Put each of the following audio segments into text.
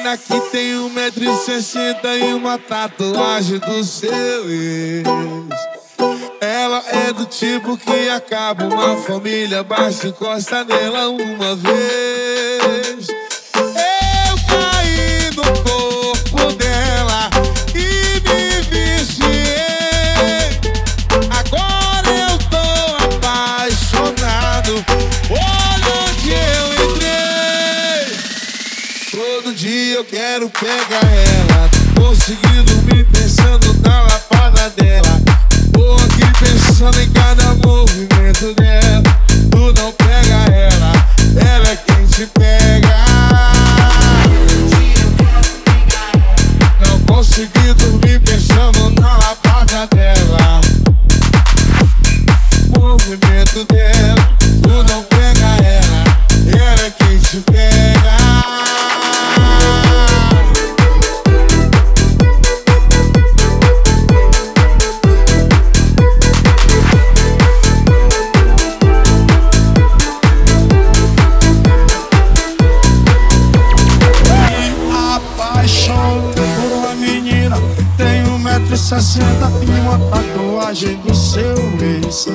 mina que tem 1,60m e uma tatuagem do seu ex. Ela é do tipo que acaba uma família, basta encosta nela uma vez. quero pegar ela. Tô seguindo me pensando na lapada dela. Tô aqui pensando em cada 160 uma tatuagem do seu ex.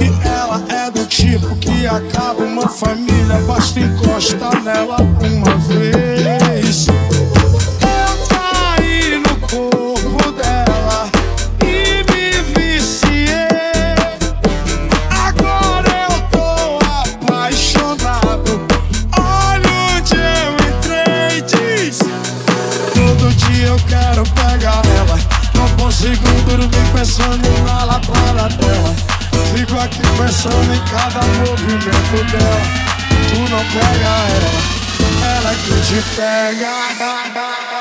E ela é do tipo que acaba uma família, basta encostar nela uma vez. Pensando em cada movimento dela. Tu não pega ela Ela que te pega.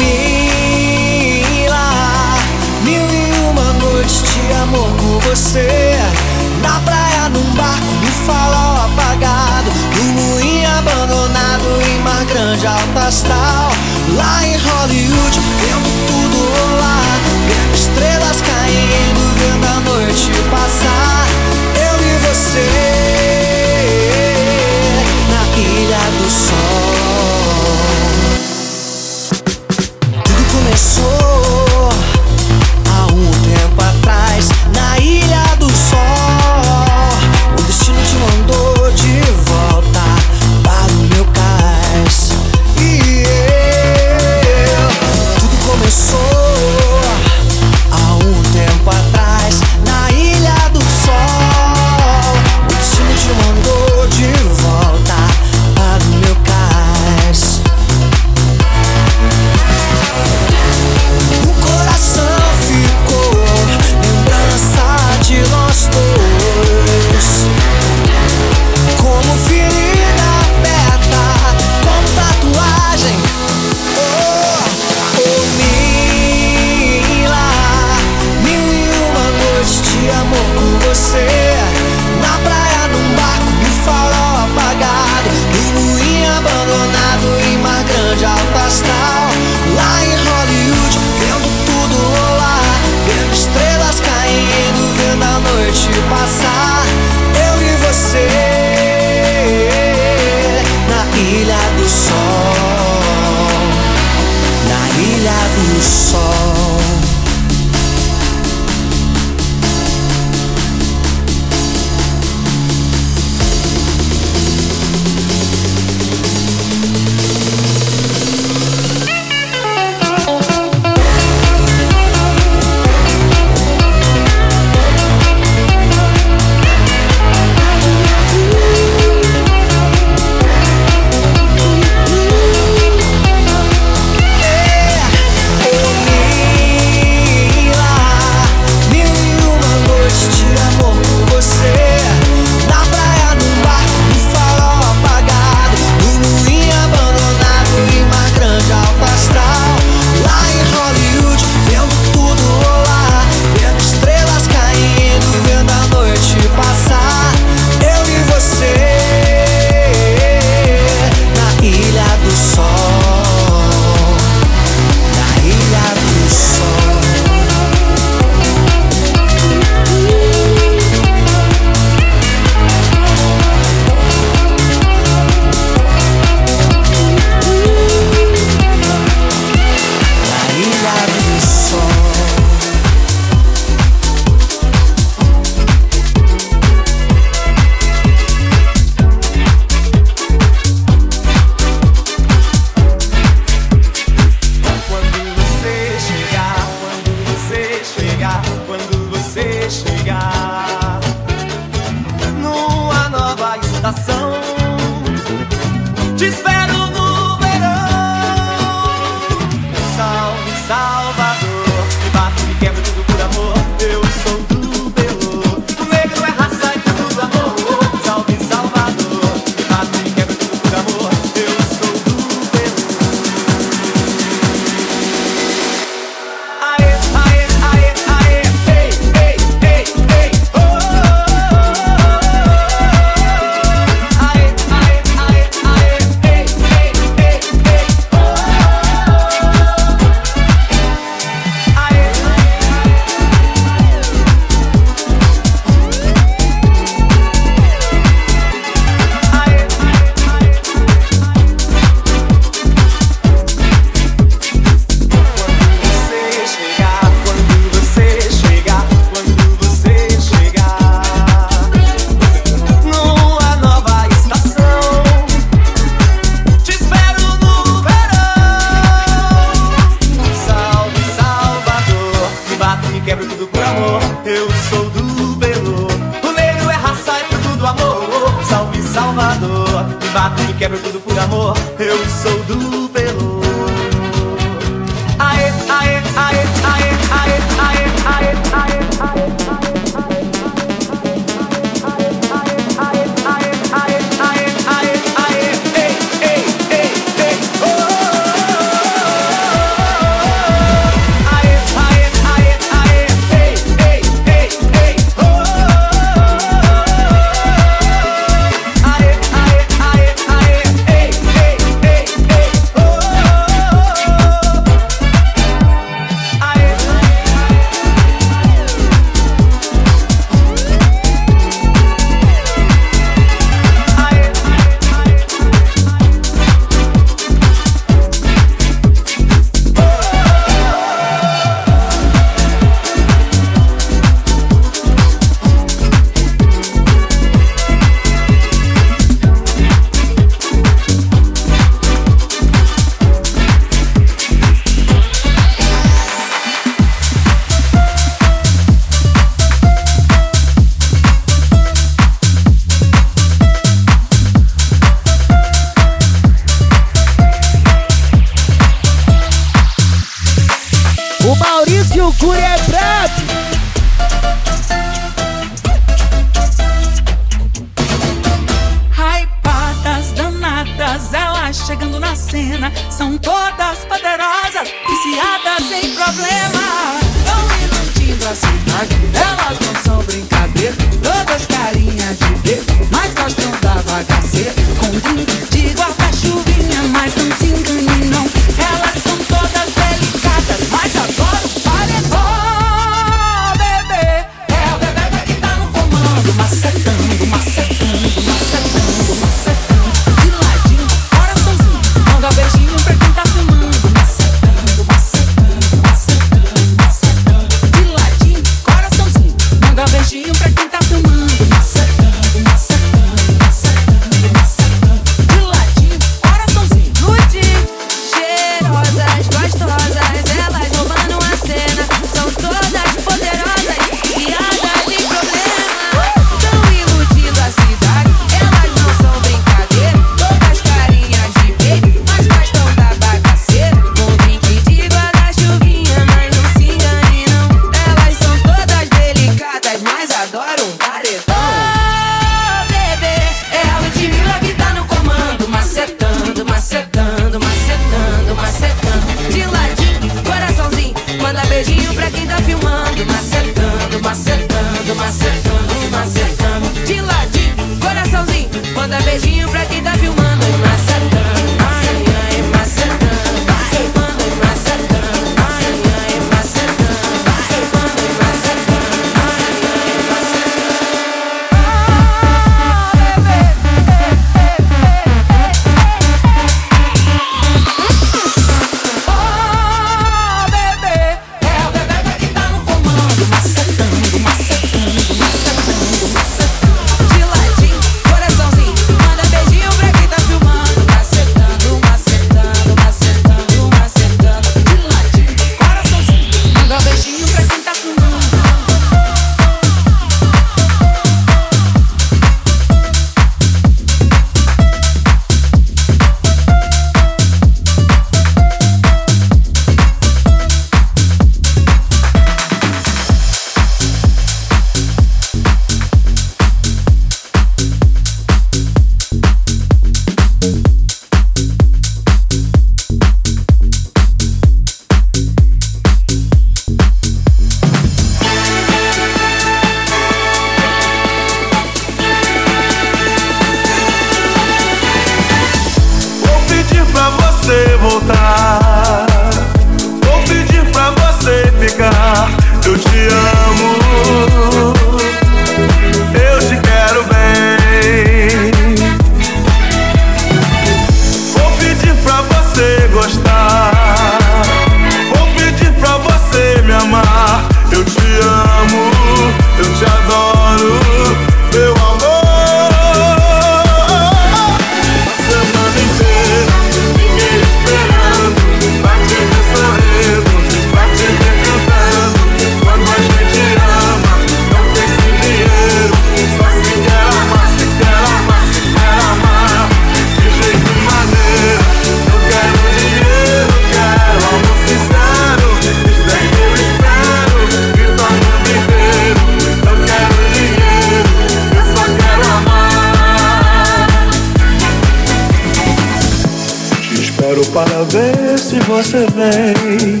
você vem.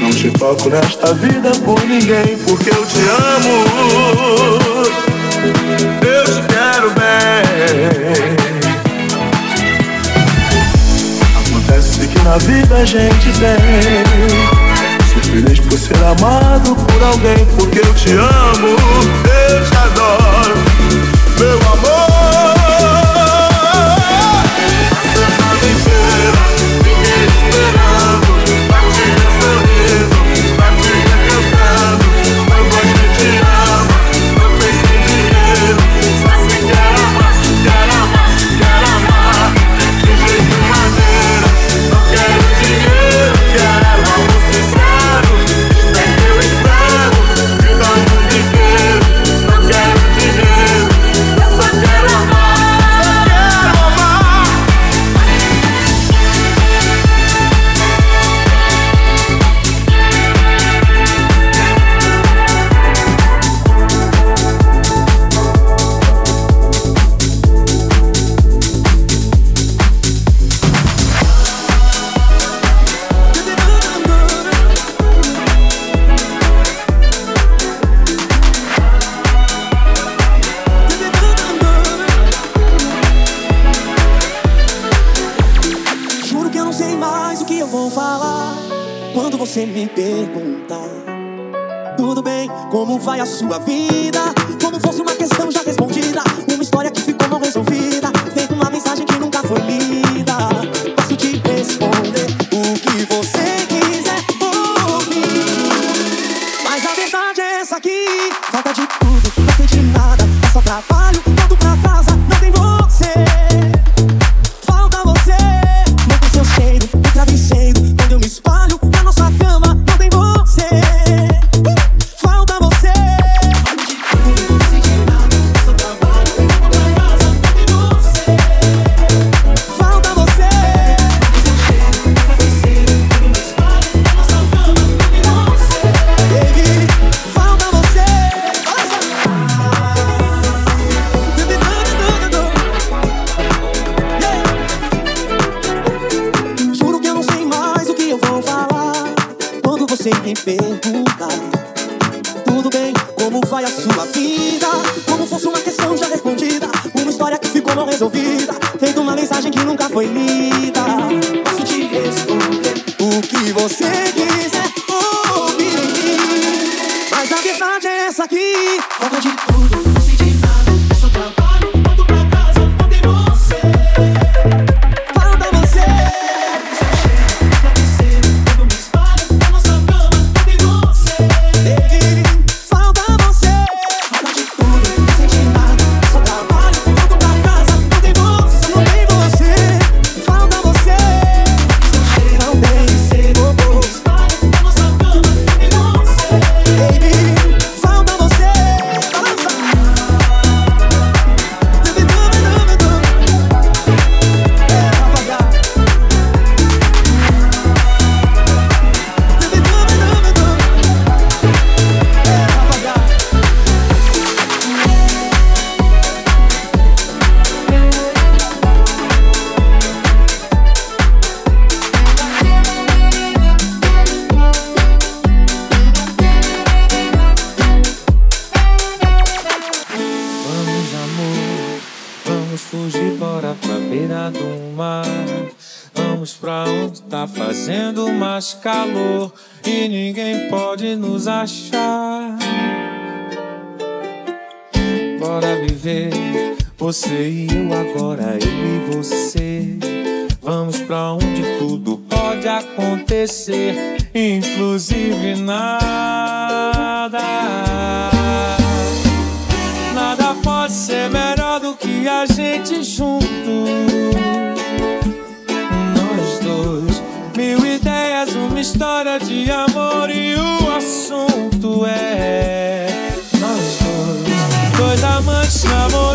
Não te foco nesta vida por ninguém, porque eu te amo. Eu te quero bem. Acontece que na vida a gente tem ser, inclusive nada. Nada pode ser melhor do que a gente junto. Nós dois, mil ideias, uma história de amor e o assunto é. Nós dois, dois amantes namorados.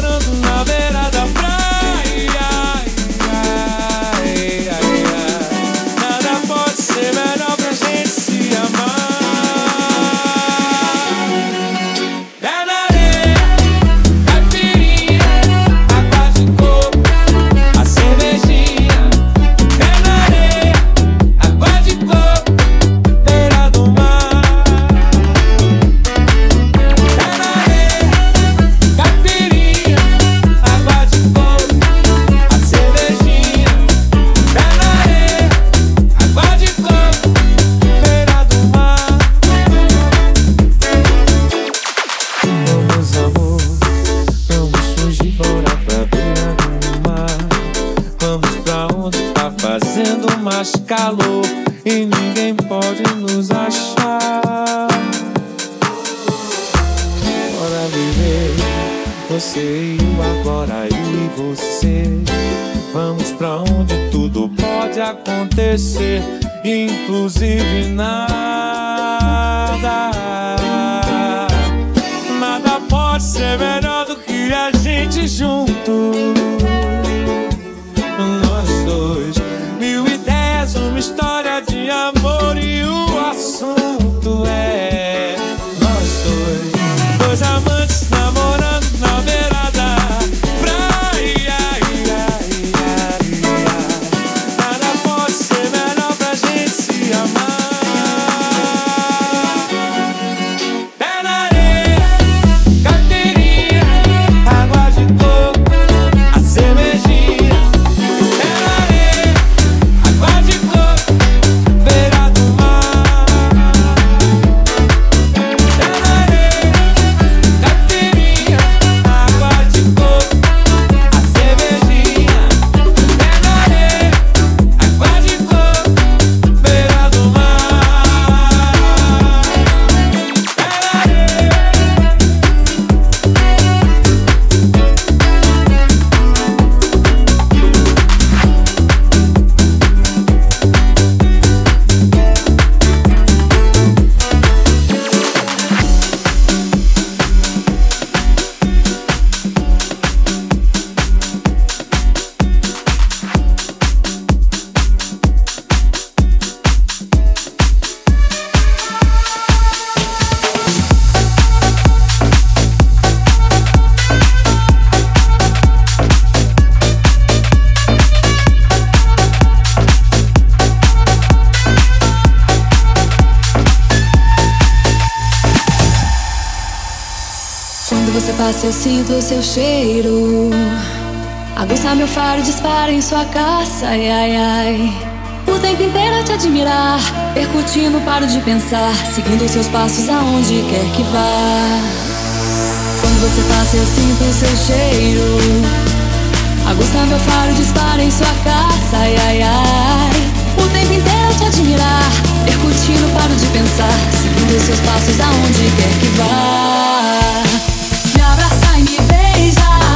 Quando você passa, eu sinto o seu cheiro. Aguça meu faro, dispara em sua caça, ai ai ai. O tempo inteiro a te admirar, percutindo, paro de pensar, seguindo seus passos aonde quer que vá. Quando você passa, eu sinto o seu cheiro. Aguça meu faro, dispara em sua caça, ai ai ai. O tempo inteiro a te admirar, percutindo, paro de pensar, seguindo seus passos aonde quer que vá. is I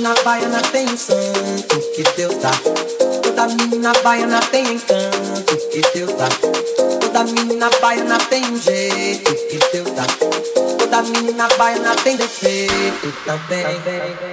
mina baiana tem um santo que Deus dá. Toda mina baiana tem encanto que Deus dá. Toda mina baiana tem um jeito que Deus dá. Toda mina baiana tem defeito também. também.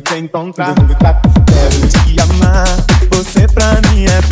Te encontrar, quero te amar. Você pra mim é